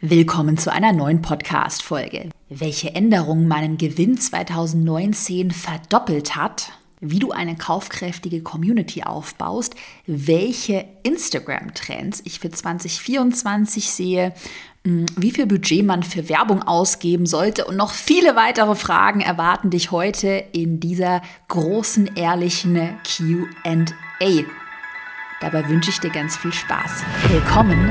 Willkommen zu einer neuen Podcast-Folge. Welche Änderung meinen Gewinn 2019 verdoppelt hat, wie du eine kaufkräftige Community aufbaust, welche Instagram-Trends ich für 2024 sehe, hm, wie viel Budget man für Werbung ausgeben sollte und noch viele weitere Fragen erwarten dich heute in dieser großen, ehrlichen QA. Dabei wünsche ich dir ganz viel Spaß. Willkommen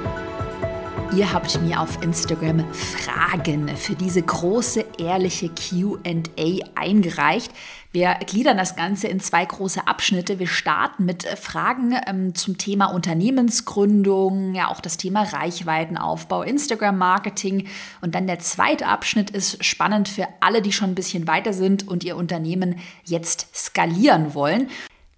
Ihr habt mir auf Instagram Fragen für diese große, ehrliche QA eingereicht. Wir gliedern das Ganze in zwei große Abschnitte. Wir starten mit Fragen ähm, zum Thema Unternehmensgründung, ja auch das Thema Reichweitenaufbau, Instagram-Marketing. Und dann der zweite Abschnitt ist spannend für alle, die schon ein bisschen weiter sind und ihr Unternehmen jetzt skalieren wollen.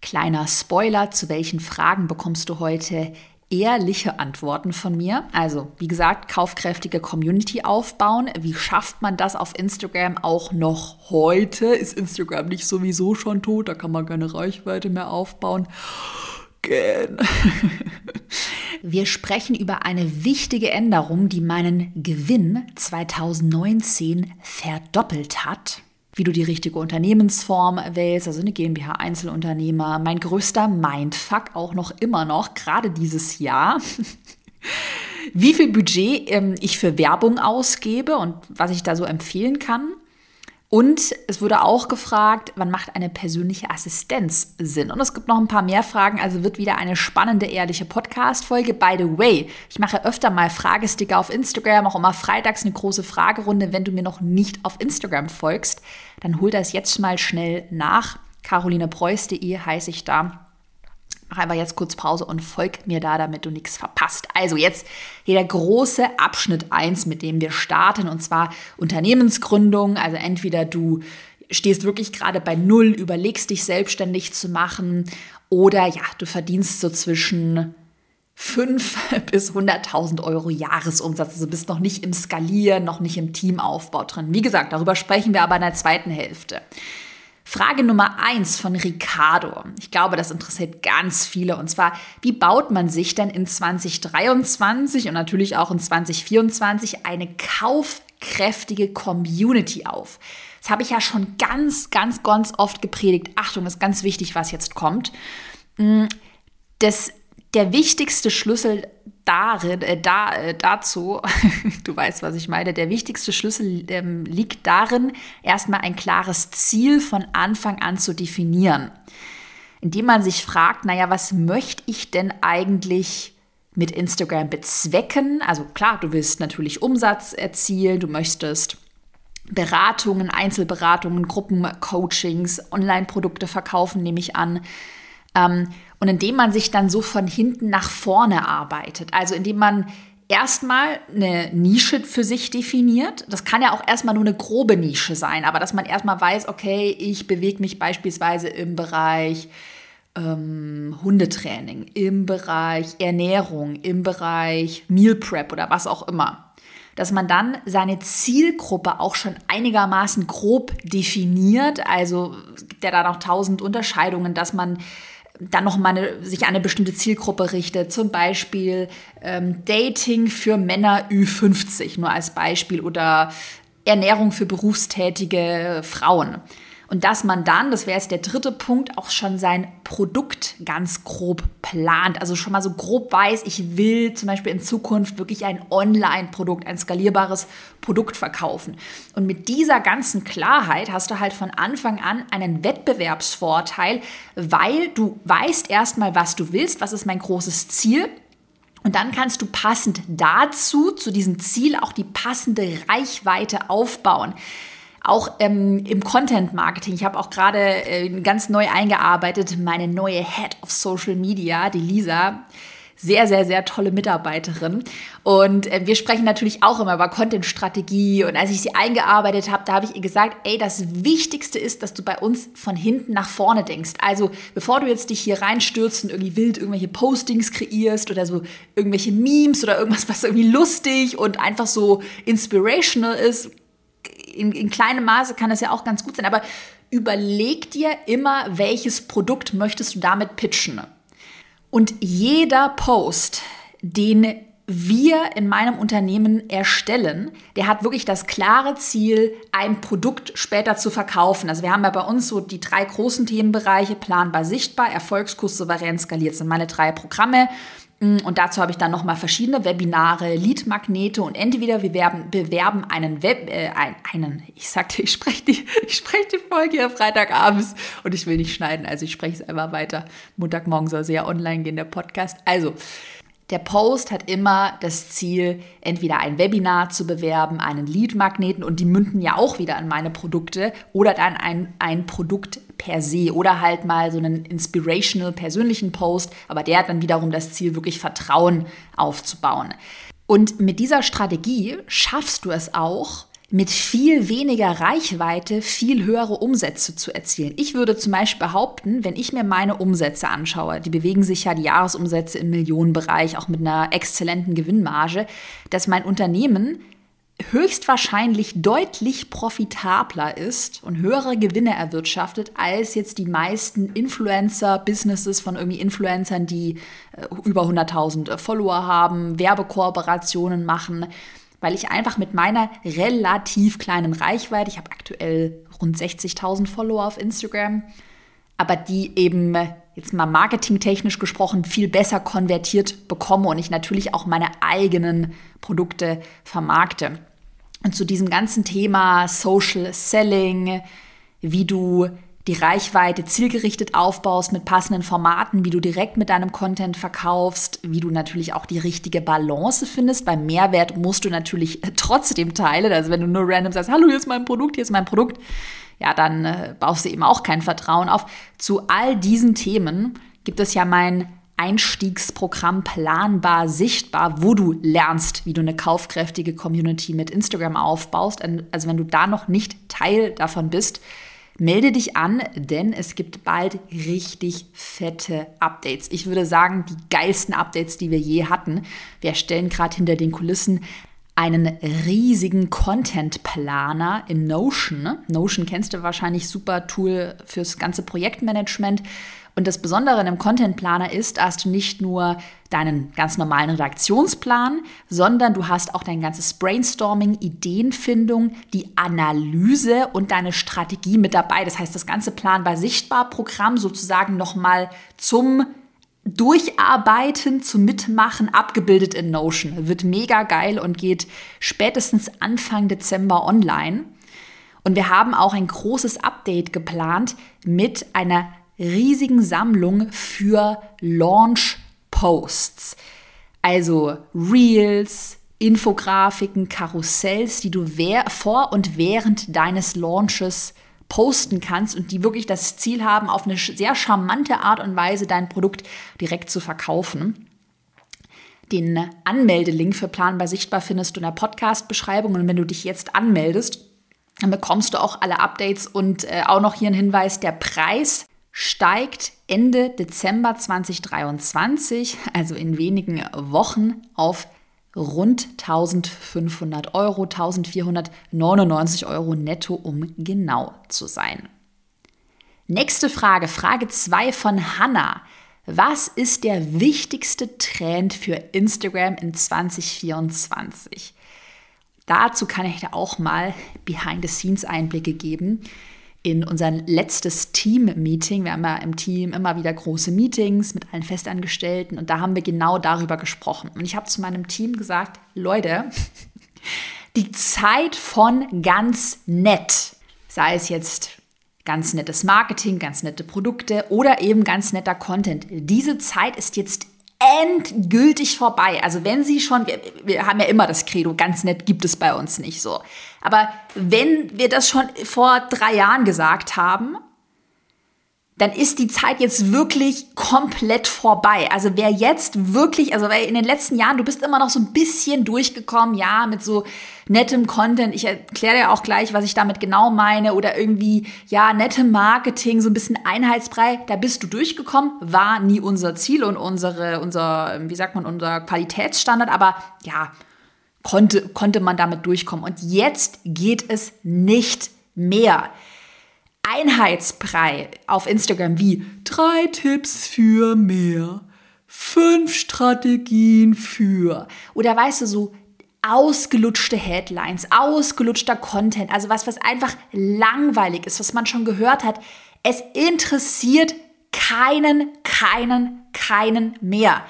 Kleiner Spoiler, zu welchen Fragen bekommst du heute ehrliche Antworten von mir. Also, wie gesagt, kaufkräftige Community aufbauen. Wie schafft man das auf Instagram auch noch heute? Ist Instagram nicht sowieso schon tot? Da kann man keine Reichweite mehr aufbauen. Gern. Wir sprechen über eine wichtige Änderung, die meinen Gewinn 2019 verdoppelt hat wie du die richtige Unternehmensform wählst, also eine GmbH Einzelunternehmer. Mein größter Mindfuck auch noch immer noch, gerade dieses Jahr. wie viel Budget ähm, ich für Werbung ausgebe und was ich da so empfehlen kann. Und es wurde auch gefragt, wann macht eine persönliche Assistenz Sinn? Und es gibt noch ein paar mehr Fragen, also wird wieder eine spannende, ehrliche Podcast-Folge. By the way, ich mache öfter mal Fragesticker auf Instagram, auch immer freitags eine große Fragerunde. Wenn du mir noch nicht auf Instagram folgst, dann hol das jetzt mal schnell nach. carolinepreuß.de heiße ich da. Mach einfach jetzt kurz Pause und folg mir da, damit du nichts verpasst. Also jetzt hier der große Abschnitt 1, mit dem wir starten, und zwar Unternehmensgründung. Also entweder du stehst wirklich gerade bei Null, überlegst dich selbstständig zu machen oder ja, du verdienst so zwischen 5 bis 100.000 Euro Jahresumsatz. Also bist noch nicht im Skalieren, noch nicht im Teamaufbau drin. Wie gesagt, darüber sprechen wir aber in der zweiten Hälfte. Frage Nummer eins von Ricardo. Ich glaube, das interessiert ganz viele. Und zwar, wie baut man sich denn in 2023 und natürlich auch in 2024 eine kaufkräftige Community auf? Das habe ich ja schon ganz, ganz, ganz oft gepredigt. Achtung, ist ganz wichtig, was jetzt kommt. Mm, das, der wichtigste Schlüssel darin, äh, da, äh, dazu, du weißt, was ich meine, der wichtigste Schlüssel ähm, liegt darin, erstmal ein klares Ziel von Anfang an zu definieren. Indem man sich fragt, naja, was möchte ich denn eigentlich mit Instagram bezwecken? Also klar, du willst natürlich Umsatz erzielen, du möchtest Beratungen, Einzelberatungen, Gruppencoachings, Online-Produkte verkaufen, nehme ich an. Ähm, und indem man sich dann so von hinten nach vorne arbeitet, also indem man erstmal eine Nische für sich definiert. Das kann ja auch erstmal nur eine grobe Nische sein, aber dass man erstmal weiß, okay, ich bewege mich beispielsweise im Bereich ähm, Hundetraining, im Bereich Ernährung, im Bereich Meal Prep oder was auch immer. Dass man dann seine Zielgruppe auch schon einigermaßen grob definiert. Also es gibt ja da noch tausend Unterscheidungen, dass man dann noch mal eine, sich an eine bestimmte Zielgruppe richtet, zum Beispiel ähm, Dating für Männer Ü50, nur als Beispiel, oder Ernährung für berufstätige Frauen. Und dass man dann, das wäre jetzt der dritte Punkt, auch schon sein Produkt ganz grob plant. Also schon mal so grob weiß, ich will zum Beispiel in Zukunft wirklich ein Online-Produkt, ein skalierbares Produkt verkaufen. Und mit dieser ganzen Klarheit hast du halt von Anfang an einen Wettbewerbsvorteil, weil du weißt erstmal, was du willst, was ist mein großes Ziel und dann kannst du passend dazu, zu diesem Ziel, auch die passende Reichweite aufbauen auch ähm, im Content Marketing. Ich habe auch gerade äh, ganz neu eingearbeitet, meine neue Head of Social Media, die Lisa. sehr, sehr, sehr tolle Mitarbeiterin. Und äh, wir sprechen natürlich auch immer über Content-Strategie. Und als ich sie eingearbeitet habe, da habe ich ihr gesagt, ey, das Wichtigste ist, dass du bei uns von hinten nach vorne denkst. Also bevor du jetzt dich hier reinstürzt und irgendwie wild irgendwelche Postings kreierst oder so irgendwelche Memes oder irgendwas, was irgendwie lustig und einfach so inspirational ist, in, in kleinem Maße kann das ja auch ganz gut sein, aber überleg dir immer, welches Produkt möchtest du damit pitchen. Und jeder Post, den wir in meinem Unternehmen erstellen, der hat wirklich das klare Ziel, ein Produkt später zu verkaufen. Also wir haben ja bei uns so die drei großen Themenbereiche, planbar, sichtbar, Erfolgskurs, souverän skaliert, sind meine drei Programme. Und dazu habe ich dann nochmal verschiedene Webinare, Leadmagnete und entweder wir werben, bewerben einen Web, äh, einen, ich sagte, ich spreche die, ich spreche die Folge hier Freitagabends und ich will nicht schneiden, also ich spreche es einfach weiter. Montagmorgen soll sie ja online gehen, der Podcast. Also, der Post hat immer das Ziel, entweder ein Webinar zu bewerben, einen Lead-Magneten und die münden ja auch wieder an meine Produkte oder dann ein, ein Produkt per se oder halt mal so einen inspirational persönlichen Post, aber der hat dann wiederum das Ziel, wirklich Vertrauen aufzubauen. Und mit dieser Strategie schaffst du es auch, mit viel weniger Reichweite viel höhere Umsätze zu erzielen. Ich würde zum Beispiel behaupten, wenn ich mir meine Umsätze anschaue, die bewegen sich ja die Jahresumsätze im Millionenbereich, auch mit einer exzellenten Gewinnmarge, dass mein Unternehmen höchstwahrscheinlich deutlich profitabler ist und höhere Gewinne erwirtschaftet als jetzt die meisten Influencer-Businesses von irgendwie Influencern, die äh, über 100.000 Follower haben, Werbekooperationen machen. Weil ich einfach mit meiner relativ kleinen Reichweite, ich habe aktuell rund 60.000 Follower auf Instagram, aber die eben jetzt mal marketingtechnisch gesprochen viel besser konvertiert bekomme und ich natürlich auch meine eigenen Produkte vermarkte. Und zu diesem ganzen Thema Social Selling, wie du die Reichweite zielgerichtet aufbaust mit passenden Formaten, wie du direkt mit deinem Content verkaufst, wie du natürlich auch die richtige Balance findest. Beim Mehrwert musst du natürlich trotzdem teilen. Also wenn du nur random sagst, hallo, hier ist mein Produkt, hier ist mein Produkt, ja, dann äh, baust du eben auch kein Vertrauen auf. Zu all diesen Themen gibt es ja mein Einstiegsprogramm planbar sichtbar, wo du lernst, wie du eine kaufkräftige Community mit Instagram aufbaust. Also wenn du da noch nicht Teil davon bist, Melde dich an, denn es gibt bald richtig fette Updates. Ich würde sagen, die geilsten Updates, die wir je hatten. Wir stellen gerade hinter den Kulissen einen riesigen Content-Planer in Notion. Notion kennst du wahrscheinlich super Tool fürs ganze Projektmanagement. Und das Besondere in einem Content Planer ist, hast du nicht nur deinen ganz normalen Redaktionsplan, sondern du hast auch dein ganzes Brainstorming, Ideenfindung, die Analyse und deine Strategie mit dabei. Das heißt, das ganze planbar sichtbar Programm sozusagen nochmal zum Durcharbeiten, zum Mitmachen, abgebildet in Notion. Wird mega geil und geht spätestens Anfang Dezember online. Und wir haben auch ein großes Update geplant mit einer riesigen Sammlung für Launch Posts. Also Reels, Infografiken, Karussells, die du vor und während deines Launches posten kannst und die wirklich das Ziel haben, auf eine sehr charmante Art und Weise dein Produkt direkt zu verkaufen. Den Anmeldelink für Planbar Sichtbar findest du in der Podcast-Beschreibung und wenn du dich jetzt anmeldest, dann bekommst du auch alle Updates und äh, auch noch hier ein Hinweis, der Preis steigt Ende Dezember 2023, also in wenigen Wochen, auf rund 1500 Euro, 1499 Euro netto, um genau zu sein. Nächste Frage, Frage 2 von Hanna. Was ist der wichtigste Trend für Instagram in 2024? Dazu kann ich da auch mal Behind-the-Scenes-Einblicke geben in unser letztes Team-Meeting. Wir haben ja im Team immer wieder große Meetings mit allen Festangestellten und da haben wir genau darüber gesprochen. Und ich habe zu meinem Team gesagt, Leute, die Zeit von ganz nett, sei es jetzt ganz nettes Marketing, ganz nette Produkte oder eben ganz netter Content, diese Zeit ist jetzt endgültig vorbei. Also wenn Sie schon, wir, wir, haben ja immer das Credo, ganz nett gibt es bei uns nicht so. Aber wenn wir das schon vor drei Jahren gesagt haben, dann ist die Zeit jetzt wirklich komplett vorbei. Also wer jetzt wirklich, also in den letzten Jahren, du bist immer noch so ein bisschen durchgekommen, ja, mit so nettem Content. Ich erkläre dir auch gleich, was ich damit genau meine oder irgendwie, ja, nettem Marketing, so ein bisschen Einheitsbrei. Da bist du durchgekommen, war nie unser Ziel und unsere, unser, wie sagt man, unser Qualitätsstandard, aber ja, konnte, konnte man damit durchkommen. Und jetzt geht es nicht mehr. Einheitsbrei auf Instagram wie drei Tipps für mehr, fünf Strategien für oder weißt du so ausgelutschte Headlines, ausgelutschter Content, also was, was einfach langweilig ist, was man schon gehört hat. Es interessiert keinen, keinen, keinen mehr.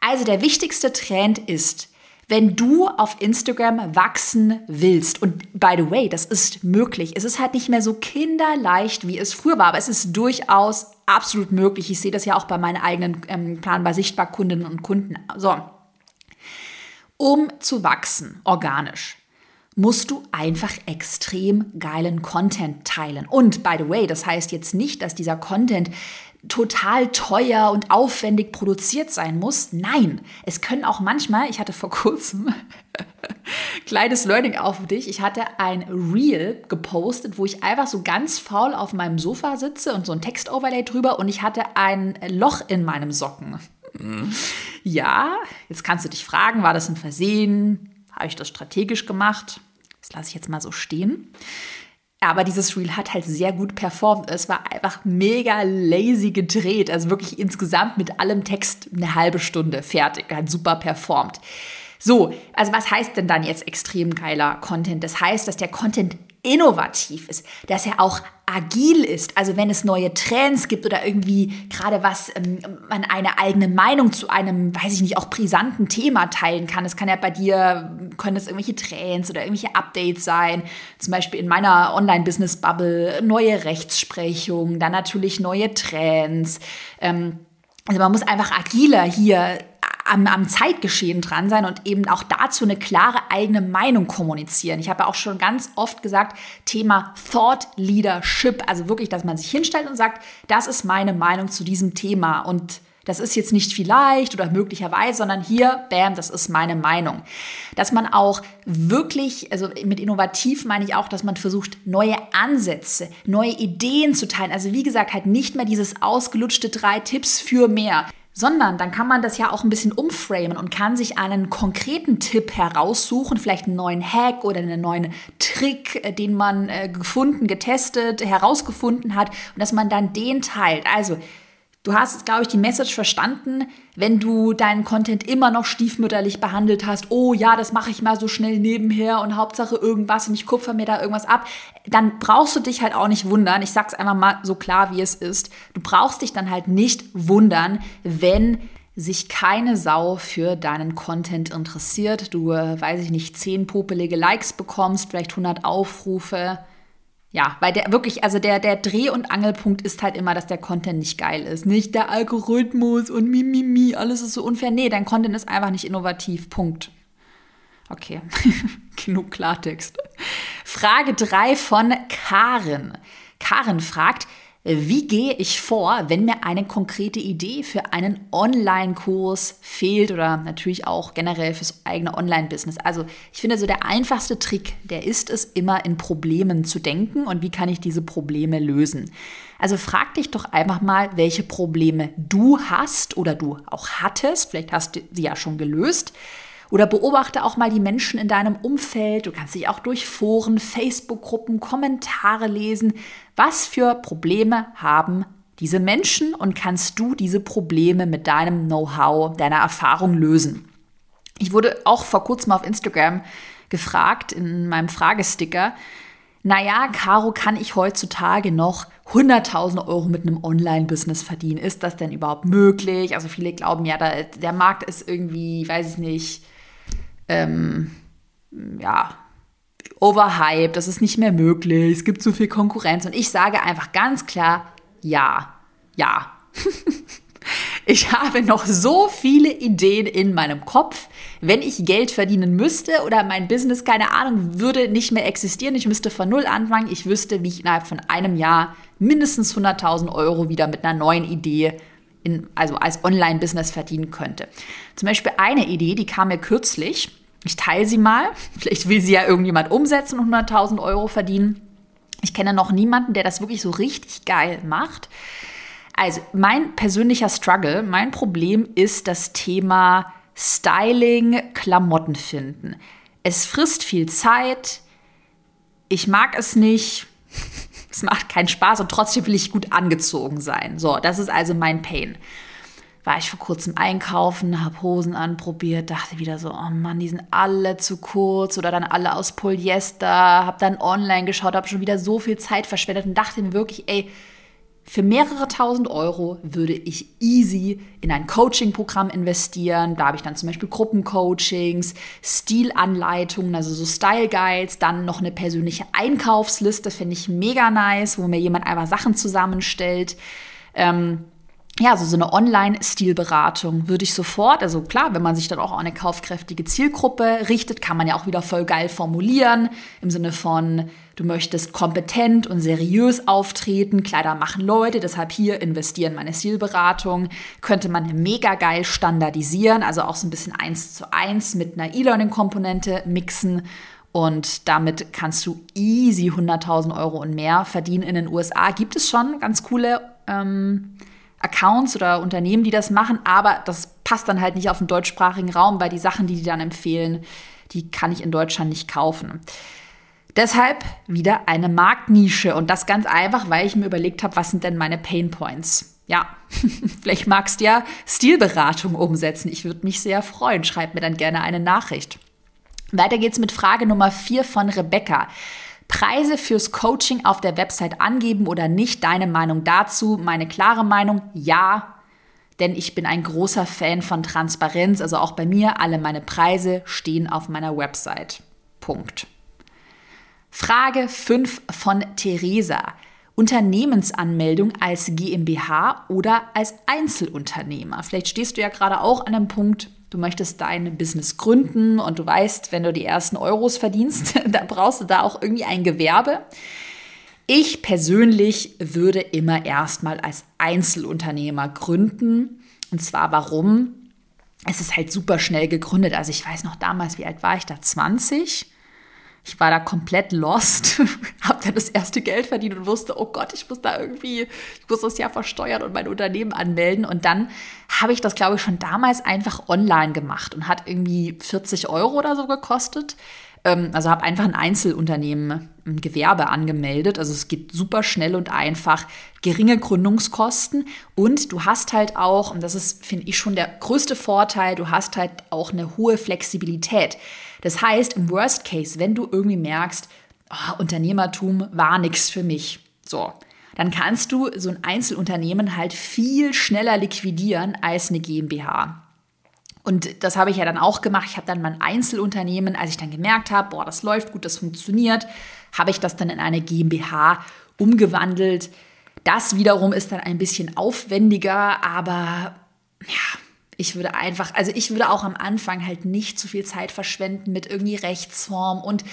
Also der wichtigste Trend ist, wenn du auf Instagram wachsen willst, und by the way, das ist möglich, es ist halt nicht mehr so kinderleicht, wie es früher war, aber es ist durchaus absolut möglich. Ich sehe das ja auch bei meinen eigenen ähm, Plan bei Sichtbarkundinnen und Kunden. So, um zu wachsen, organisch, musst du einfach extrem geilen Content teilen. Und by the way, das heißt jetzt nicht, dass dieser Content total teuer und aufwendig produziert sein muss. Nein, es können auch manchmal, ich hatte vor kurzem kleines Learning auch für dich, ich hatte ein Reel gepostet, wo ich einfach so ganz faul auf meinem Sofa sitze und so ein Textoverlay drüber und ich hatte ein Loch in meinem Socken. Mhm. Ja, jetzt kannst du dich fragen, war das ein Versehen? Habe ich das strategisch gemacht? Das lasse ich jetzt mal so stehen. Aber dieses Reel hat halt sehr gut performt. Es war einfach mega lazy gedreht. Also wirklich insgesamt mit allem Text eine halbe Stunde fertig. Hat super performt. So, also was heißt denn dann jetzt extrem geiler Content? Das heißt, dass der Content innovativ ist, dass er auch agil ist. Also wenn es neue Trends gibt oder irgendwie gerade was ähm, man eine eigene Meinung zu einem, weiß ich nicht, auch brisanten Thema teilen kann. Es kann ja bei dir, können es irgendwelche Trends oder irgendwelche Updates sein. Zum Beispiel in meiner Online-Business-Bubble neue Rechtsprechung, dann natürlich neue Trends. Ähm, also man muss einfach agiler hier am, am Zeitgeschehen dran sein und eben auch dazu eine klare eigene Meinung kommunizieren. Ich habe auch schon ganz oft gesagt, Thema Thought Leadership, also wirklich, dass man sich hinstellt und sagt, das ist meine Meinung zu diesem Thema und das ist jetzt nicht vielleicht oder möglicherweise, sondern hier, bam, das ist meine Meinung. Dass man auch wirklich, also mit innovativ meine ich auch, dass man versucht, neue Ansätze, neue Ideen zu teilen. Also wie gesagt, halt nicht mehr dieses ausgelutschte drei Tipps für mehr sondern dann kann man das ja auch ein bisschen umframen und kann sich einen konkreten Tipp heraussuchen, vielleicht einen neuen Hack oder einen neuen Trick, äh, den man äh, gefunden, getestet, herausgefunden hat und dass man dann den teilt. Also Du hast, glaube ich, die Message verstanden, wenn du deinen Content immer noch stiefmütterlich behandelt hast. Oh ja, das mache ich mal so schnell nebenher und Hauptsache irgendwas und ich kupfer mir da irgendwas ab. Dann brauchst du dich halt auch nicht wundern. Ich sag's einfach mal so klar, wie es ist. Du brauchst dich dann halt nicht wundern, wenn sich keine Sau für deinen Content interessiert. Du, äh, weiß ich nicht, zehn popelige Likes bekommst, vielleicht 100 Aufrufe ja, weil der wirklich, also der, der Dreh- und Angelpunkt ist halt immer, dass der Content nicht geil ist. Nicht der Algorithmus und Mimimi, alles ist so unfair. Nee, dein Content ist einfach nicht innovativ. Punkt. Okay, genug Klartext. Frage 3 von Karen. Karen fragt, wie gehe ich vor, wenn mir eine konkrete Idee für einen Online-Kurs fehlt oder natürlich auch generell fürs eigene Online-Business? Also ich finde so der einfachste Trick, der ist es immer in Problemen zu denken und wie kann ich diese Probleme lösen? Also frag dich doch einfach mal, welche Probleme du hast oder du auch hattest. Vielleicht hast du sie ja schon gelöst. Oder beobachte auch mal die Menschen in deinem Umfeld. Du kannst dich auch durch Foren, Facebook-Gruppen, Kommentare lesen. Was für Probleme haben diese Menschen und kannst du diese Probleme mit deinem Know-how, deiner Erfahrung lösen? Ich wurde auch vor kurzem auf Instagram gefragt in meinem Fragesticker, naja, Caro, kann ich heutzutage noch 100.000 Euro mit einem Online-Business verdienen? Ist das denn überhaupt möglich? Also viele glauben ja, der Markt ist irgendwie, weiß ich nicht, ähm, ja, overhyped, das ist nicht mehr möglich, es gibt zu viel Konkurrenz. Und ich sage einfach ganz klar, ja, ja. ich habe noch so viele Ideen in meinem Kopf. Wenn ich Geld verdienen müsste oder mein Business, keine Ahnung, würde nicht mehr existieren, ich müsste von null anfangen, ich wüsste, wie ich innerhalb von einem Jahr mindestens 100.000 Euro wieder mit einer neuen Idee in, also als Online-Business verdienen könnte. Zum Beispiel eine Idee, die kam mir kürzlich. Ich teile sie mal. Vielleicht will sie ja irgendjemand umsetzen und 100.000 Euro verdienen. Ich kenne noch niemanden, der das wirklich so richtig geil macht. Also mein persönlicher Struggle, mein Problem ist das Thema Styling, Klamotten finden. Es frisst viel Zeit. Ich mag es nicht. Es macht keinen Spaß und trotzdem will ich gut angezogen sein. So, das ist also mein Pain. War ich vor kurzem einkaufen, habe Hosen anprobiert, dachte wieder so, oh Mann, die sind alle zu kurz oder dann alle aus Polyester, habe dann online geschaut, habe schon wieder so viel Zeit verschwendet und dachte mir wirklich, ey, für mehrere tausend Euro würde ich easy in ein Coaching-Programm investieren. Da habe ich dann zum Beispiel Gruppencoachings, Stilanleitungen, also so Style Guides, dann noch eine persönliche Einkaufsliste, finde ich mega nice, wo mir jemand einfach Sachen zusammenstellt. Ähm, ja, so, so eine Online-Stilberatung würde ich sofort, also klar, wenn man sich dann auch an eine kaufkräftige Zielgruppe richtet, kann man ja auch wieder voll geil formulieren, im Sinne von, du möchtest kompetent und seriös auftreten, Kleider machen Leute, deshalb hier investieren meine Stilberatung, könnte man mega geil standardisieren, also auch so ein bisschen eins zu eins mit einer E-Learning-Komponente mixen und damit kannst du easy 100.000 Euro und mehr verdienen. In den USA gibt es schon ganz coole ähm, Accounts oder Unternehmen, die das machen, aber das passt dann halt nicht auf den deutschsprachigen Raum, weil die Sachen, die die dann empfehlen, die kann ich in Deutschland nicht kaufen. Deshalb wieder eine Marktnische und das ganz einfach, weil ich mir überlegt habe, was sind denn meine Pain Points? Ja, vielleicht magst du ja Stilberatung umsetzen. Ich würde mich sehr freuen. Schreib mir dann gerne eine Nachricht. Weiter geht's mit Frage Nummer 4 von Rebecca. Preise fürs Coaching auf der Website angeben oder nicht? Deine Meinung dazu? Meine klare Meinung, ja. Denn ich bin ein großer Fan von Transparenz. Also auch bei mir, alle meine Preise stehen auf meiner Website. Punkt. Frage 5 von Theresa. Unternehmensanmeldung als GmbH oder als Einzelunternehmer. Vielleicht stehst du ja gerade auch an einem Punkt, du möchtest dein Business gründen und du weißt, wenn du die ersten Euros verdienst, dann brauchst du da auch irgendwie ein Gewerbe. Ich persönlich würde immer erstmal als Einzelunternehmer gründen. Und zwar warum? Es ist halt super schnell gegründet. Also ich weiß noch damals, wie alt war ich da? 20? Ich war da komplett lost, habe dann das erste Geld verdient und wusste, oh Gott, ich muss da irgendwie, ich muss das ja versteuern und mein Unternehmen anmelden. Und dann habe ich das, glaube ich, schon damals einfach online gemacht und hat irgendwie 40 Euro oder so gekostet. Ähm, also habe einfach ein Einzelunternehmen, ein Gewerbe angemeldet. Also es geht super schnell und einfach, geringe Gründungskosten und du hast halt auch, und das ist, finde ich, schon der größte Vorteil, du hast halt auch eine hohe Flexibilität. Das heißt, im Worst Case, wenn du irgendwie merkst, oh, Unternehmertum war nichts für mich, so, dann kannst du so ein Einzelunternehmen halt viel schneller liquidieren als eine GmbH. Und das habe ich ja dann auch gemacht. Ich habe dann mein Einzelunternehmen, als ich dann gemerkt habe, boah, das läuft gut, das funktioniert, habe ich das dann in eine GmbH umgewandelt. Das wiederum ist dann ein bisschen aufwendiger, aber ja, ich würde einfach, also ich würde auch am Anfang halt nicht zu viel Zeit verschwenden mit irgendwie Rechtsform und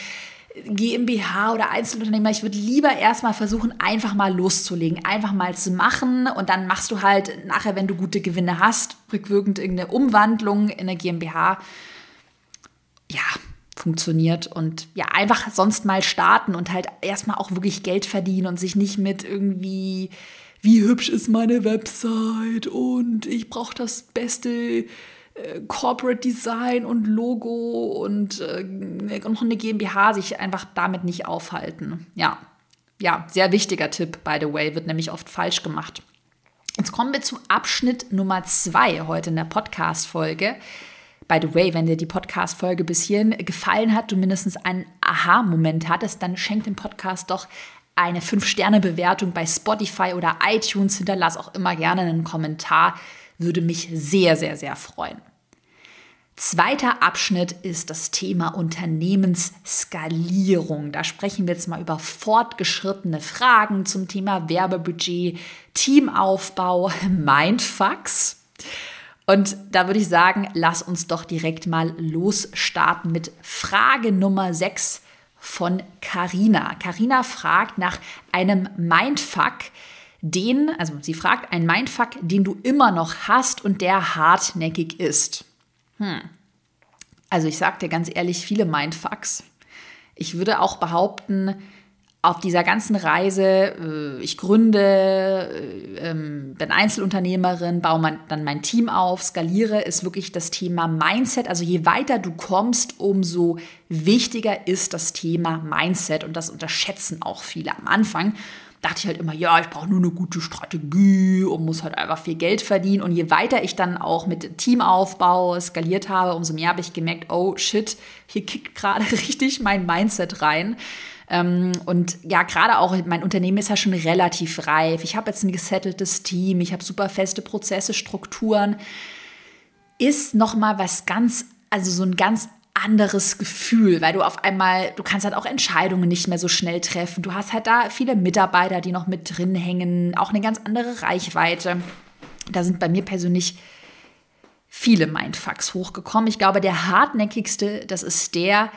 GmbH oder Einzelunternehmer. Ich würde lieber erstmal versuchen, einfach mal loszulegen, einfach mal zu machen und dann machst du halt nachher, wenn du gute Gewinne hast, rückwirkend irgendeine Umwandlung in eine GmbH. Ja, funktioniert und ja, einfach sonst mal starten und halt erstmal auch wirklich Geld verdienen und sich nicht mit irgendwie wie hübsch ist meine Website und ich brauche das beste Corporate Design und Logo und äh, noch eine GmbH sich einfach damit nicht aufhalten. Ja, ja, sehr wichtiger Tipp, by the way, wird nämlich oft falsch gemacht. Jetzt kommen wir zu Abschnitt Nummer zwei heute in der Podcast-Folge. By the way, wenn dir die Podcast-Folge bis hierhin gefallen hat, du mindestens einen Aha-Moment hattest, dann schenk dem Podcast doch eine 5-Sterne-Bewertung bei Spotify oder iTunes. Hinterlass auch immer gerne einen Kommentar. Würde mich sehr, sehr, sehr freuen. Zweiter Abschnitt ist das Thema Unternehmensskalierung. Da sprechen wir jetzt mal über fortgeschrittene Fragen zum Thema Werbebudget, Teamaufbau, Mindfucks. Und da würde ich sagen, lass uns doch direkt mal losstarten mit Frage Nummer 6 von Carina. Carina fragt nach einem Mindfuck, den, also sie fragt einen Mindfuck, den du immer noch hast und der hartnäckig ist. Hm. Also ich sag dir ganz ehrlich, viele Mindfucks. Ich würde auch behaupten, auf dieser ganzen Reise, äh, ich gründe, äh, ähm, bin Einzelunternehmerin, baue dann mein Team auf, skaliere, ist wirklich das Thema Mindset. Also je weiter du kommst, umso wichtiger ist das Thema Mindset und das unterschätzen auch viele am Anfang. Dachte ich halt immer, ja, ich brauche nur eine gute Strategie und muss halt einfach viel Geld verdienen. Und je weiter ich dann auch mit Teamaufbau skaliert habe, umso mehr habe ich gemerkt, oh shit, hier kickt gerade richtig mein Mindset rein. Ähm, und ja, gerade auch mein Unternehmen ist ja schon relativ reif. Ich habe jetzt ein gesetteltes Team, ich habe super feste Prozesse, Strukturen. Ist nochmal was ganz, also so ein ganz anderes Gefühl, weil du auf einmal, du kannst halt auch Entscheidungen nicht mehr so schnell treffen. Du hast halt da viele Mitarbeiter, die noch mit drin hängen, auch eine ganz andere Reichweite. Da sind bei mir persönlich viele Mindfucks hochgekommen. Ich glaube, der hartnäckigste, das ist der,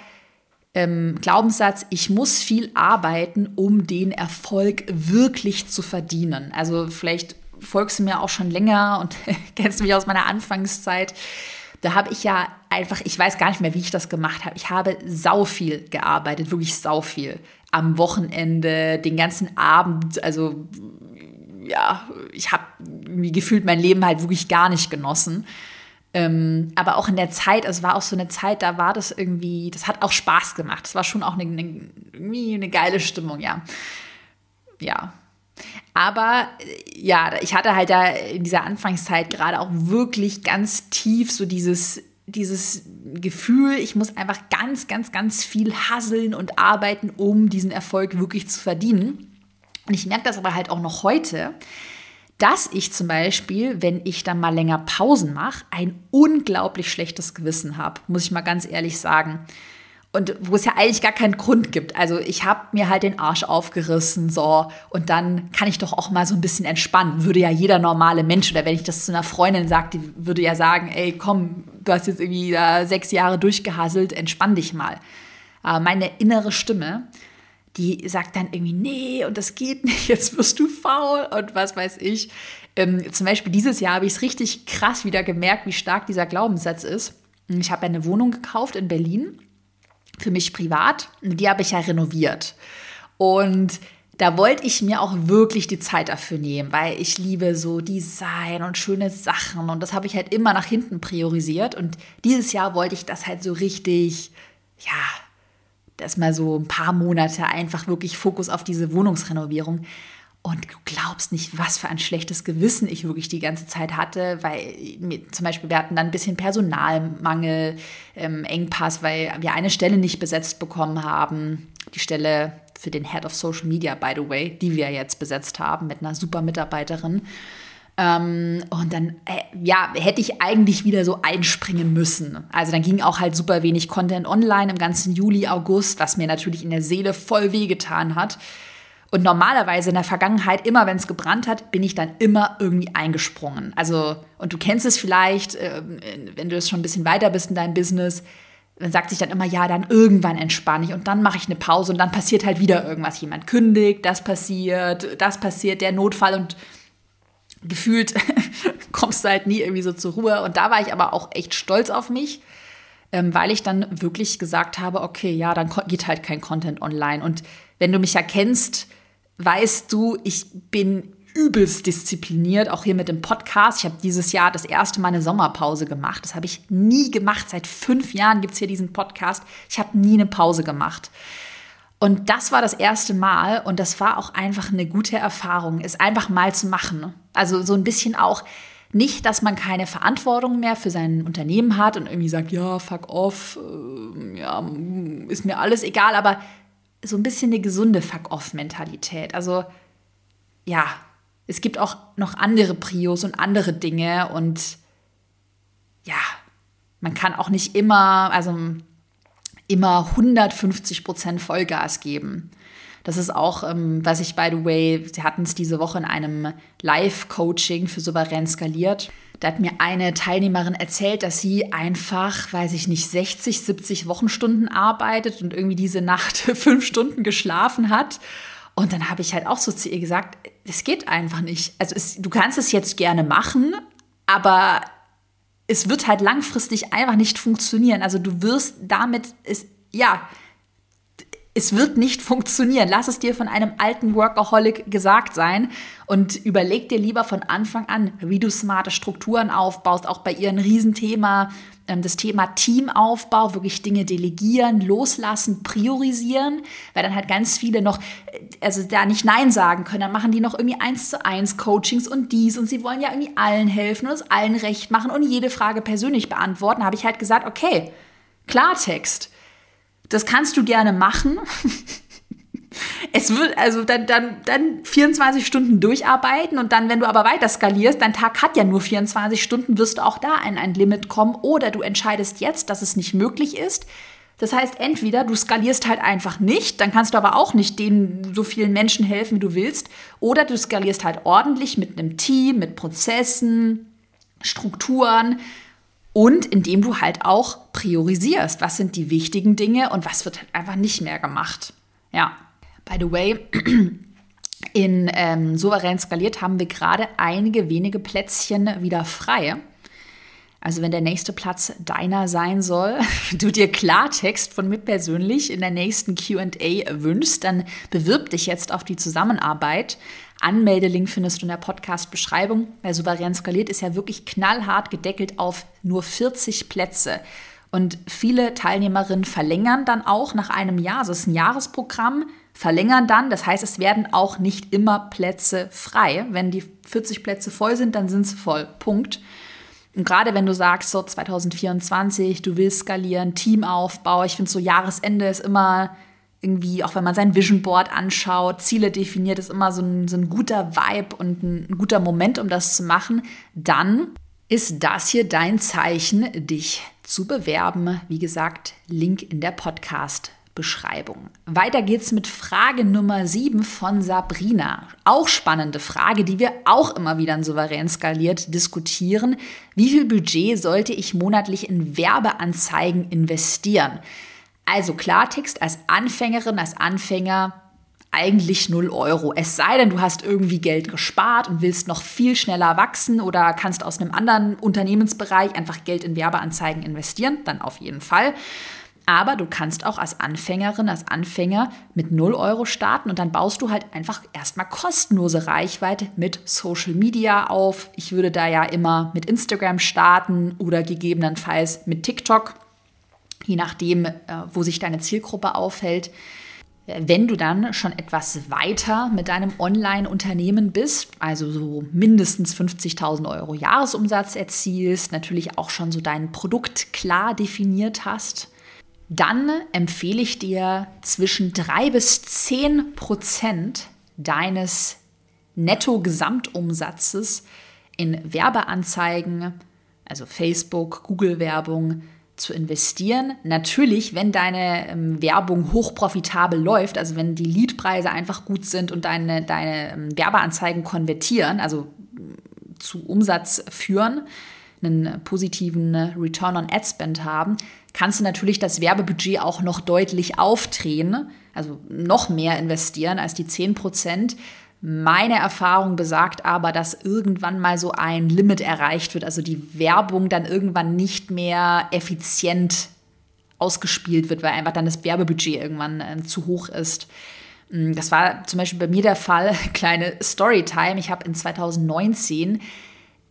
ähm, Glaubenssatz, ich muss viel arbeiten, um den Erfolg wirklich zu verdienen. Also vielleicht folgst du mir auch schon länger und kennst mich aus meiner Anfangszeit. Da habe ich ja einfach, ich weiß gar nicht mehr, wie ich das gemacht habe. Ich habe sau viel gearbeitet, wirklich sau viel. Am Wochenende, den ganzen Abend, also ja, ich habe gefühlt mein Leben halt wirklich gar nicht genossen. Ähm, aber auch in der Zeit, es war auch so eine Zeit, da war das irgendwie, das hat auch Spaß gemacht. Es war schon auch eine, eine, irgendwie eine geile Stimmung, ja. Ja. Aber ja, ich hatte halt da in dieser Anfangszeit gerade auch wirklich ganz tief so dieses, dieses Gefühl, ich muss einfach ganz, ganz, ganz viel hasseln und arbeiten, um diesen Erfolg wirklich zu verdienen. Und ich merke das aber halt auch noch heute, dass ich zum Beispiel, wenn ich dann mal länger Pausen mache, ein unglaublich schlechtes Gewissen habe, muss ich mal ganz ehrlich sagen. Und wo es ja eigentlich gar keinen Grund gibt. Also ich habe mir halt den Arsch aufgerissen, so, und dann kann ich doch auch mal so ein bisschen entspannen. Würde ja jeder normale Mensch, oder wenn ich das zu einer Freundin sage, die würde ja sagen, ey, komm, du hast jetzt irgendwie da sechs Jahre durchgehasselt, entspann dich mal. Aber meine innere Stimme, die sagt dann irgendwie, nee, und das geht nicht, jetzt wirst du faul und was weiß ich. Ähm, zum Beispiel dieses Jahr habe ich es richtig krass wieder gemerkt, wie stark dieser Glaubenssatz ist. Ich habe eine Wohnung gekauft in Berlin, für mich privat, die habe ich ja renoviert. Und da wollte ich mir auch wirklich die Zeit dafür nehmen, weil ich liebe so Design und schöne Sachen und das habe ich halt immer nach hinten priorisiert. Und dieses Jahr wollte ich das halt so richtig, ja, das mal so ein paar Monate einfach wirklich Fokus auf diese Wohnungsrenovierung. Und du glaubst nicht, was für ein schlechtes Gewissen ich wirklich die ganze Zeit hatte, weil zum Beispiel wir hatten dann ein bisschen Personalmangel, ähm, Engpass, weil wir eine Stelle nicht besetzt bekommen haben. Die Stelle für den Head of Social Media, by the way, die wir jetzt besetzt haben mit einer super Mitarbeiterin. Ähm, und dann, äh, ja, hätte ich eigentlich wieder so einspringen müssen. Also dann ging auch halt super wenig Content online im ganzen Juli, August, was mir natürlich in der Seele voll wehgetan hat. Und normalerweise in der Vergangenheit, immer wenn es gebrannt hat, bin ich dann immer irgendwie eingesprungen. Also, und du kennst es vielleicht, äh, wenn du jetzt schon ein bisschen weiter bist in deinem Business, dann sagt sich dann immer, ja, dann irgendwann entspanne ich und dann mache ich eine Pause und dann passiert halt wieder irgendwas. Jemand kündigt, das passiert, das passiert, der Notfall und gefühlt kommst du halt nie irgendwie so zur Ruhe. Und da war ich aber auch echt stolz auf mich, ähm, weil ich dann wirklich gesagt habe, okay, ja, dann geht halt kein Content online. Und wenn du mich ja kennst, weißt du, ich bin übelst diszipliniert, auch hier mit dem Podcast. Ich habe dieses Jahr das erste Mal eine Sommerpause gemacht. Das habe ich nie gemacht. Seit fünf Jahren gibt es hier diesen Podcast. Ich habe nie eine Pause gemacht. Und das war das erste Mal und das war auch einfach eine gute Erfahrung, es einfach mal zu machen. Also so ein bisschen auch nicht, dass man keine Verantwortung mehr für sein Unternehmen hat und irgendwie sagt, ja, fuck off, äh, ja, ist mir alles egal, aber so ein bisschen eine gesunde Fuck-off-Mentalität. Also ja, es gibt auch noch andere Prios und andere Dinge und ja, man kann auch nicht immer, also immer 150 Prozent Vollgas geben. Das ist auch, ähm, was ich, by the way, sie hatten es diese Woche in einem Live-Coaching für souverän skaliert. Da hat mir eine Teilnehmerin erzählt, dass sie einfach, weiß ich nicht, 60, 70 Wochenstunden arbeitet und irgendwie diese Nacht fünf Stunden geschlafen hat. Und dann habe ich halt auch so zu ihr gesagt, es geht einfach nicht. Also es, du kannst es jetzt gerne machen, aber es wird halt langfristig einfach nicht funktionieren. Also du wirst damit, es, ja, es wird nicht funktionieren. Lass es dir von einem alten Workaholic gesagt sein und überleg dir lieber von Anfang an, wie du smarte Strukturen aufbaust, auch bei ihren Riesenthema, ähm, das Thema Teamaufbau, wirklich Dinge delegieren, loslassen, priorisieren, weil dann halt ganz viele noch, äh, also da nicht Nein sagen können, dann machen die noch irgendwie eins zu eins Coachings und dies und sie wollen ja irgendwie allen helfen und es allen recht machen und jede Frage persönlich beantworten, habe ich halt gesagt, okay, Klartext das kannst du gerne machen. Es wird also dann, dann, dann 24 Stunden durcharbeiten und dann, wenn du aber weiter skalierst, dein Tag hat ja nur 24 Stunden, wirst du auch da in ein Limit kommen oder du entscheidest jetzt, dass es nicht möglich ist. Das heißt, entweder du skalierst halt einfach nicht, dann kannst du aber auch nicht den so vielen Menschen helfen, wie du willst, oder du skalierst halt ordentlich mit einem Team, mit Prozessen, Strukturen, und indem du halt auch priorisierst, was sind die wichtigen Dinge und was wird halt einfach nicht mehr gemacht. Ja, by the way, in ähm, Souverän skaliert haben wir gerade einige wenige Plätzchen wieder frei. Also wenn der nächste Platz deiner sein soll, du dir Klartext von mir persönlich in der nächsten QA wünschst, dann bewirb dich jetzt auf die Zusammenarbeit. Anmeldelink findest du in der Podcast-Beschreibung. Bei Souverän skaliert ist ja wirklich knallhart gedeckelt auf nur 40 Plätze. Und viele Teilnehmerinnen verlängern dann auch nach einem Jahr, also es ist ein Jahresprogramm, verlängern dann. Das heißt, es werden auch nicht immer Plätze frei. Wenn die 40 Plätze voll sind, dann sind sie voll. Punkt. Und gerade wenn du sagst, so 2024, du willst skalieren, Teamaufbau, ich finde so Jahresende ist immer irgendwie, auch wenn man sein Vision Board anschaut, Ziele definiert, ist immer so ein, so ein guter Vibe und ein, ein guter Moment, um das zu machen, dann ist das hier dein Zeichen, dich zu bewerben. Wie gesagt, Link in der Podcast. Beschreibung. Weiter geht's mit Frage Nummer 7 von Sabrina. Auch spannende Frage, die wir auch immer wieder in souverän skaliert diskutieren. Wie viel Budget sollte ich monatlich in Werbeanzeigen investieren? Also Klartext als Anfängerin, als Anfänger eigentlich 0 Euro. Es sei denn, du hast irgendwie Geld gespart und willst noch viel schneller wachsen oder kannst aus einem anderen Unternehmensbereich einfach Geld in Werbeanzeigen investieren, dann auf jeden Fall. Aber du kannst auch als Anfängerin, als Anfänger mit 0 Euro starten und dann baust du halt einfach erstmal kostenlose Reichweite mit Social Media auf. Ich würde da ja immer mit Instagram starten oder gegebenenfalls mit TikTok je nachdem, äh, wo sich deine Zielgruppe aufhält. Wenn du dann schon etwas weiter mit deinem Online-Unternehmen bist, also so mindestens 50.000 Euro Jahresumsatz erzielst, natürlich auch schon so dein Produkt klar definiert hast, dann empfehle ich dir zwischen 3 bis 10 Prozent deines Netto-Gesamtumsatzes in Werbeanzeigen, also Facebook, Google-Werbung, zu investieren. Natürlich, wenn deine ähm, Werbung hochprofitabel läuft, also wenn die Leadpreise einfach gut sind und deine, deine ähm, Werbeanzeigen konvertieren, also äh, zu Umsatz führen, einen positiven Return on Ad Spend haben, kannst du natürlich das Werbebudget auch noch deutlich aufdrehen, also noch mehr investieren als die 10 Prozent. Meine Erfahrung besagt aber, dass irgendwann mal so ein Limit erreicht wird, also die Werbung dann irgendwann nicht mehr effizient ausgespielt wird, weil einfach dann das Werbebudget irgendwann äh, zu hoch ist. Mm, das war zum Beispiel bei mir der Fall. Kleine Storytime. Ich habe in 2019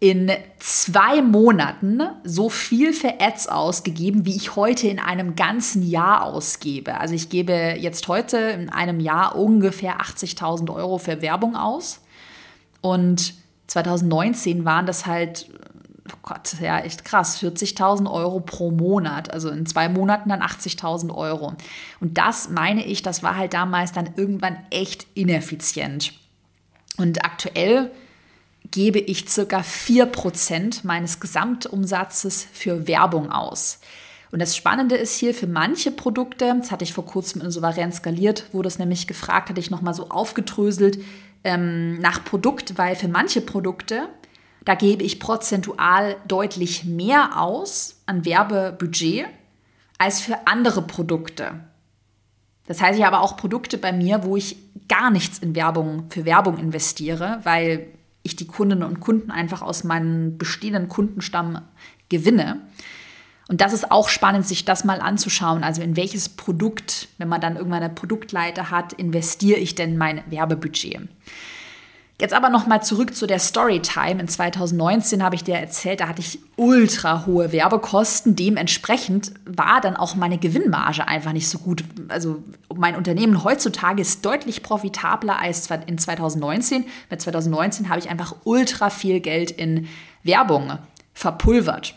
in zwei Monaten so viel für Ads ausgegeben, wie ich heute in einem ganzen Jahr ausgebe. Also ich gebe jetzt heute in einem Jahr ungefähr 80.000 Euro für Werbung aus. Und 2019 waren das halt, oh Gott, ja, echt krass, 40.000 Euro pro Monat. Also in zwei Monaten dann 80.000 Euro. Und das meine ich, das war halt damals dann irgendwann echt ineffizient. Und aktuell gebe ich circa 4% meines Gesamtumsatzes für Werbung aus. Und das Spannende ist hier für manche Produkte, das hatte ich vor kurzem in Souverän skaliert, wurde es nämlich gefragt, hatte ich nochmal so aufgedröselt ähm, nach Produkt, weil für manche Produkte Da gebe ich prozentual deutlich mehr aus an Werbebudget als für andere Produkte. Das heißt, ich habe auch Produkte bei mir, wo ich gar nichts in Werbung für Werbung investiere, weil ich die Kundinnen und Kunden einfach aus meinem bestehenden Kundenstamm gewinne. Und das ist auch spannend, sich das mal anzuschauen. Also in welches Produkt, wenn man dann irgendwann eine Produktleiter hat, investiere ich denn mein Werbebudget? Jetzt aber noch mal zurück zu der Storytime. In 2019 habe ich dir erzählt, da hatte ich ultra hohe Werbekosten. Dementsprechend war dann auch meine Gewinnmarge einfach nicht so gut. Also mein Unternehmen heutzutage ist deutlich profitabler als in 2019. Bei 2019 habe ich einfach ultra viel Geld in Werbung verpulvert.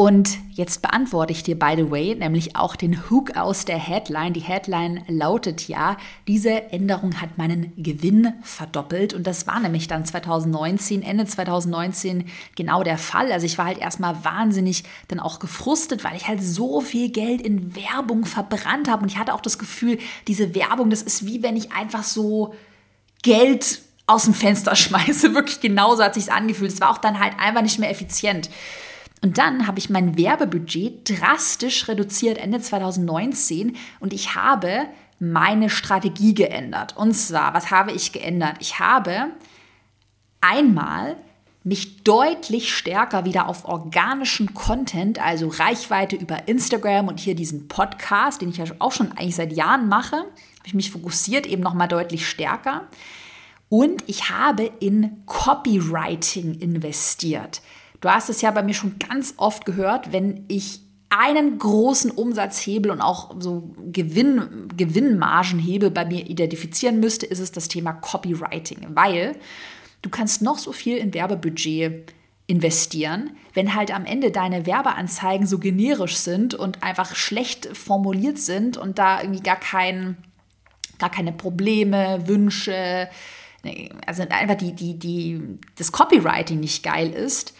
Und jetzt beantworte ich dir, by the way, nämlich auch den Hook aus der Headline. Die Headline lautet ja, diese Änderung hat meinen Gewinn verdoppelt. Und das war nämlich dann 2019, Ende 2019 genau der Fall. Also ich war halt erstmal wahnsinnig dann auch gefrustet, weil ich halt so viel Geld in Werbung verbrannt habe. Und ich hatte auch das Gefühl, diese Werbung, das ist wie wenn ich einfach so Geld aus dem Fenster schmeiße. Wirklich genauso hat sich angefühlt. Es war auch dann halt einfach nicht mehr effizient. Und dann habe ich mein Werbebudget drastisch reduziert Ende 2019 und ich habe meine Strategie geändert. Und zwar, was habe ich geändert? Ich habe einmal mich deutlich stärker wieder auf organischen Content, also Reichweite über Instagram und hier diesen Podcast, den ich ja auch schon eigentlich seit Jahren mache, habe ich mich fokussiert eben noch mal deutlich stärker. Und ich habe in Copywriting investiert. Du hast es ja bei mir schon ganz oft gehört, wenn ich einen großen Umsatzhebel und auch so Gewinn, Gewinnmargenhebel bei mir identifizieren müsste, ist es das Thema Copywriting, weil du kannst noch so viel in Werbebudget investieren, wenn halt am Ende deine Werbeanzeigen so generisch sind und einfach schlecht formuliert sind und da irgendwie gar kein gar keine Probleme, Wünsche, also einfach die, die, die, das Copywriting nicht geil ist,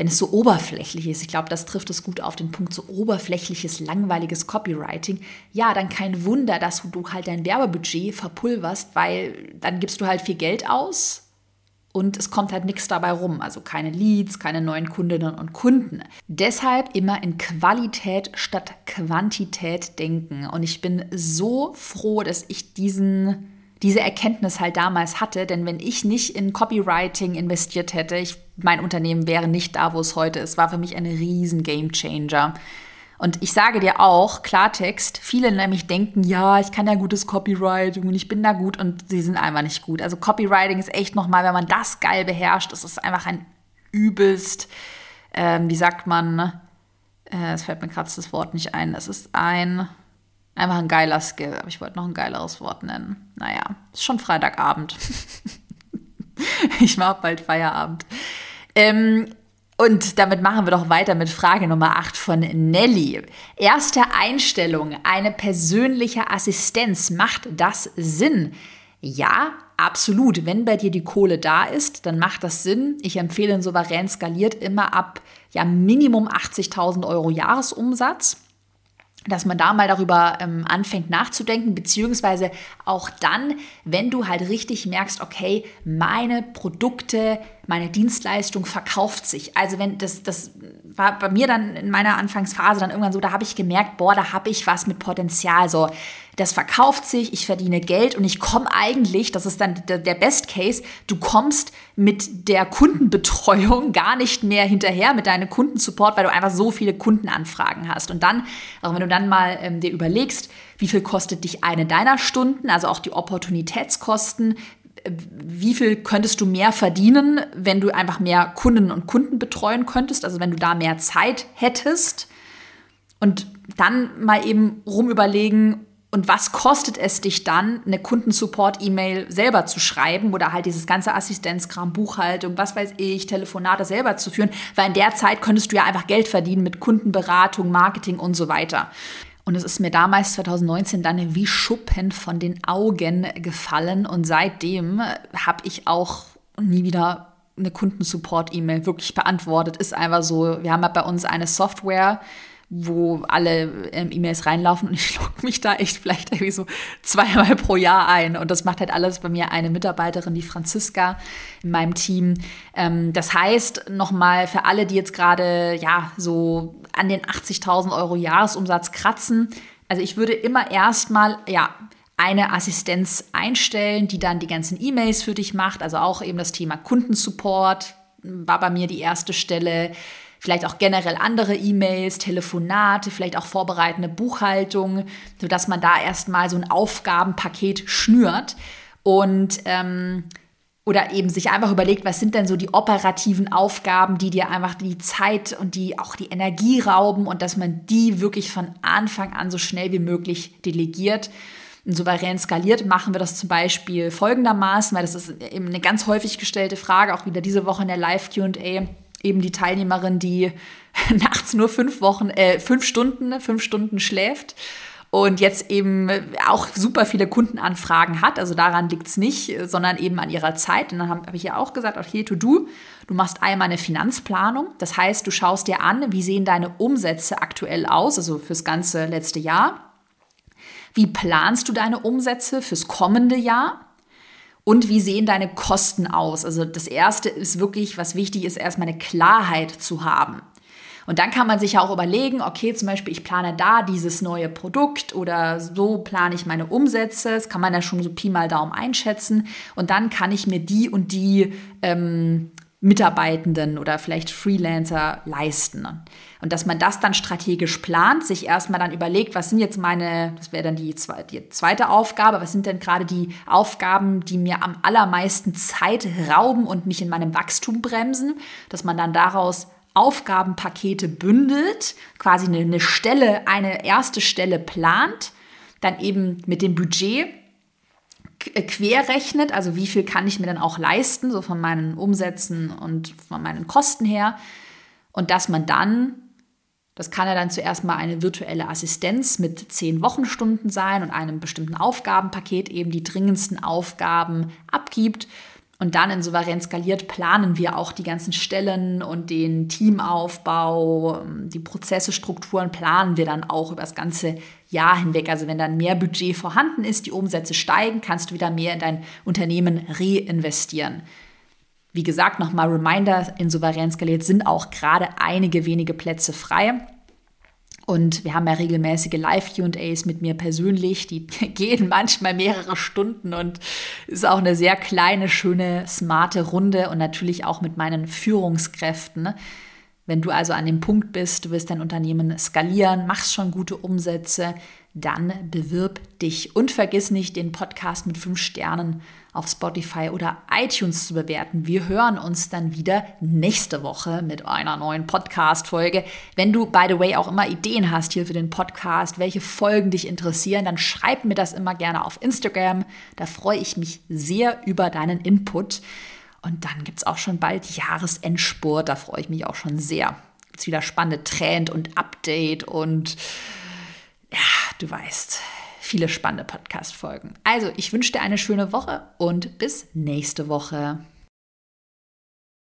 wenn es so oberflächlich ist, ich glaube, das trifft es gut auf den Punkt, so oberflächliches, langweiliges Copywriting, ja, dann kein Wunder, dass du halt dein Werbebudget verpulverst, weil dann gibst du halt viel Geld aus und es kommt halt nichts dabei rum. Also keine Leads, keine neuen Kundinnen und Kunden. Deshalb immer in Qualität statt Quantität denken. Und ich bin so froh, dass ich diesen diese Erkenntnis halt damals hatte. Denn wenn ich nicht in Copywriting investiert hätte, ich, mein Unternehmen wäre nicht da, wo es heute ist. War für mich ein riesen Game Changer. Und ich sage dir auch, Klartext, viele nämlich denken, ja, ich kann ja gutes Copywriting und ich bin da gut und sie sind einfach nicht gut. Also Copywriting ist echt nochmal, wenn man das geil beherrscht, das ist einfach ein übelst, ähm, wie sagt man, äh, es fällt mir gerade das Wort nicht ein, es ist ein, Einfach ein geiler Skill, aber ich wollte noch ein geileres Wort nennen. Naja, ist schon Freitagabend. ich mache bald Feierabend. Ähm, und damit machen wir doch weiter mit Frage Nummer 8 von Nelly. Erste Einstellung, eine persönliche Assistenz, macht das Sinn? Ja, absolut. Wenn bei dir die Kohle da ist, dann macht das Sinn. Ich empfehle ein souverän skaliert immer ab ja, Minimum 80.000 Euro Jahresumsatz dass man da mal darüber ähm, anfängt nachzudenken, beziehungsweise auch dann, wenn du halt richtig merkst, okay, meine Produkte, meine Dienstleistung verkauft sich. Also wenn das, das war bei mir dann in meiner Anfangsphase dann irgendwann so, da habe ich gemerkt, boah, da habe ich was mit Potenzial. So, das verkauft sich, ich verdiene Geld und ich komme eigentlich, das ist dann der, Best Case, du kommst mit der Kundenbetreuung gar nicht mehr hinterher mit deinem Kundensupport, weil du einfach so viele Kundenanfragen hast. Und dann, auch wenn du dann mal ähm, dir überlegst, wie viel kostet dich eine deiner Stunden, also auch die Opportunitätskosten, wie viel könntest du mehr verdienen, wenn du einfach mehr Kundinnen und Kunden betreuen könntest, also wenn du da mehr Zeit hättest und dann mal eben rumüberlegen, und was kostet es dich dann, eine Kundensupport-E-Mail selber zu schreiben oder halt dieses ganze Assistenzkram, Buchhaltung, was weiß ich, Telefonate selber zu führen? Weil in der Zeit könntest du ja einfach Geld verdienen mit Kundenberatung, Marketing und so weiter. Und es ist mir damals 2019 dann wie Schuppen von den Augen gefallen. Und seitdem habe ich auch nie wieder eine Kundensupport-E-Mail wirklich beantwortet. Ist einfach so, wir haben ja bei uns eine Software, wo alle ähm, E-Mails reinlaufen und ich logge mich da echt vielleicht irgendwie so zweimal pro Jahr ein. Und das macht halt alles bei mir eine Mitarbeiterin, die Franziska in meinem Team. Ähm, das heißt, nochmal für alle, die jetzt gerade ja so an den 80.000 Euro Jahresumsatz kratzen, also ich würde immer erstmal, ja, eine Assistenz einstellen, die dann die ganzen E-Mails für dich macht. Also auch eben das Thema Kundensupport war bei mir die erste Stelle vielleicht auch generell andere E-Mails, Telefonate, vielleicht auch vorbereitende Buchhaltung, sodass man da erstmal so ein Aufgabenpaket schnürt und ähm, oder eben sich einfach überlegt, was sind denn so die operativen Aufgaben, die dir einfach die Zeit und die auch die Energie rauben und dass man die wirklich von Anfang an so schnell wie möglich delegiert. Und souverän skaliert machen wir das zum Beispiel folgendermaßen, weil das ist eben eine ganz häufig gestellte Frage, auch wieder diese Woche in der Live-QA eben die Teilnehmerin, die nachts nur fünf Wochen, äh, fünf Stunden, fünf Stunden schläft und jetzt eben auch super viele Kundenanfragen hat. Also daran liegt es nicht, sondern eben an ihrer Zeit. Und dann habe hab ich ja auch gesagt, okay, to do, du machst einmal eine Finanzplanung. Das heißt, du schaust dir an, wie sehen deine Umsätze aktuell aus, also fürs ganze letzte Jahr. Wie planst du deine Umsätze fürs kommende Jahr? Und wie sehen deine Kosten aus? Also das Erste ist wirklich, was wichtig ist, erstmal eine Klarheit zu haben. Und dann kann man sich ja auch überlegen, okay, zum Beispiel, ich plane da dieses neue Produkt oder so plane ich meine Umsätze. Das kann man ja schon so Pi mal Daumen einschätzen. Und dann kann ich mir die und die ähm, Mitarbeitenden oder vielleicht Freelancer leisten. Und dass man das dann strategisch plant, sich erstmal dann überlegt, was sind jetzt meine, das wäre dann die, zweite Aufgabe, was sind denn gerade die Aufgaben, die mir am allermeisten Zeit rauben und mich in meinem Wachstum bremsen, dass man dann daraus Aufgabenpakete bündelt, quasi eine, Stelle, eine erste Stelle plant, dann eben mit dem Budget querrechnet, also wie viel kann ich mir dann auch leisten, so von meinen Umsätzen und von meinen Kosten her. Und dass man dann, das kann ja dann zuerst mal eine virtuelle Assistenz mit zehn Wochenstunden sein und einem bestimmten Aufgabenpaket eben die dringendsten Aufgaben abgibt. Und dann in souverän skaliert planen wir auch die ganzen Stellen und den Teamaufbau, die Prozesse, Strukturen planen wir dann auch über das ganze Jahr hinweg. Also wenn dann mehr Budget vorhanden ist, die Umsätze steigen, kannst du wieder mehr in dein Unternehmen reinvestieren. Wie gesagt, nochmal Reminder, in souverän skaliert sind auch gerade einige wenige Plätze frei. Und wir haben ja regelmäßige Live-QAs mit mir persönlich, die gehen manchmal mehrere Stunden und ist auch eine sehr kleine, schöne, smarte Runde und natürlich auch mit meinen Führungskräften. Wenn du also an dem Punkt bist, du willst dein Unternehmen skalieren, machst schon gute Umsätze, dann bewirb dich und vergiss nicht, den Podcast mit fünf Sternen auf Spotify oder iTunes zu bewerten. Wir hören uns dann wieder nächste Woche mit einer neuen Podcast-Folge. Wenn du, by the way, auch immer Ideen hast hier für den Podcast, welche Folgen dich interessieren, dann schreib mir das immer gerne auf Instagram. Da freue ich mich sehr über deinen Input. Und dann gibt es auch schon bald Jahresendspurt. Da freue ich mich auch schon sehr. Gibt wieder spannende Trend und Update und ja, du weißt, viele spannende Podcast-Folgen. Also, ich wünsche dir eine schöne Woche und bis nächste Woche.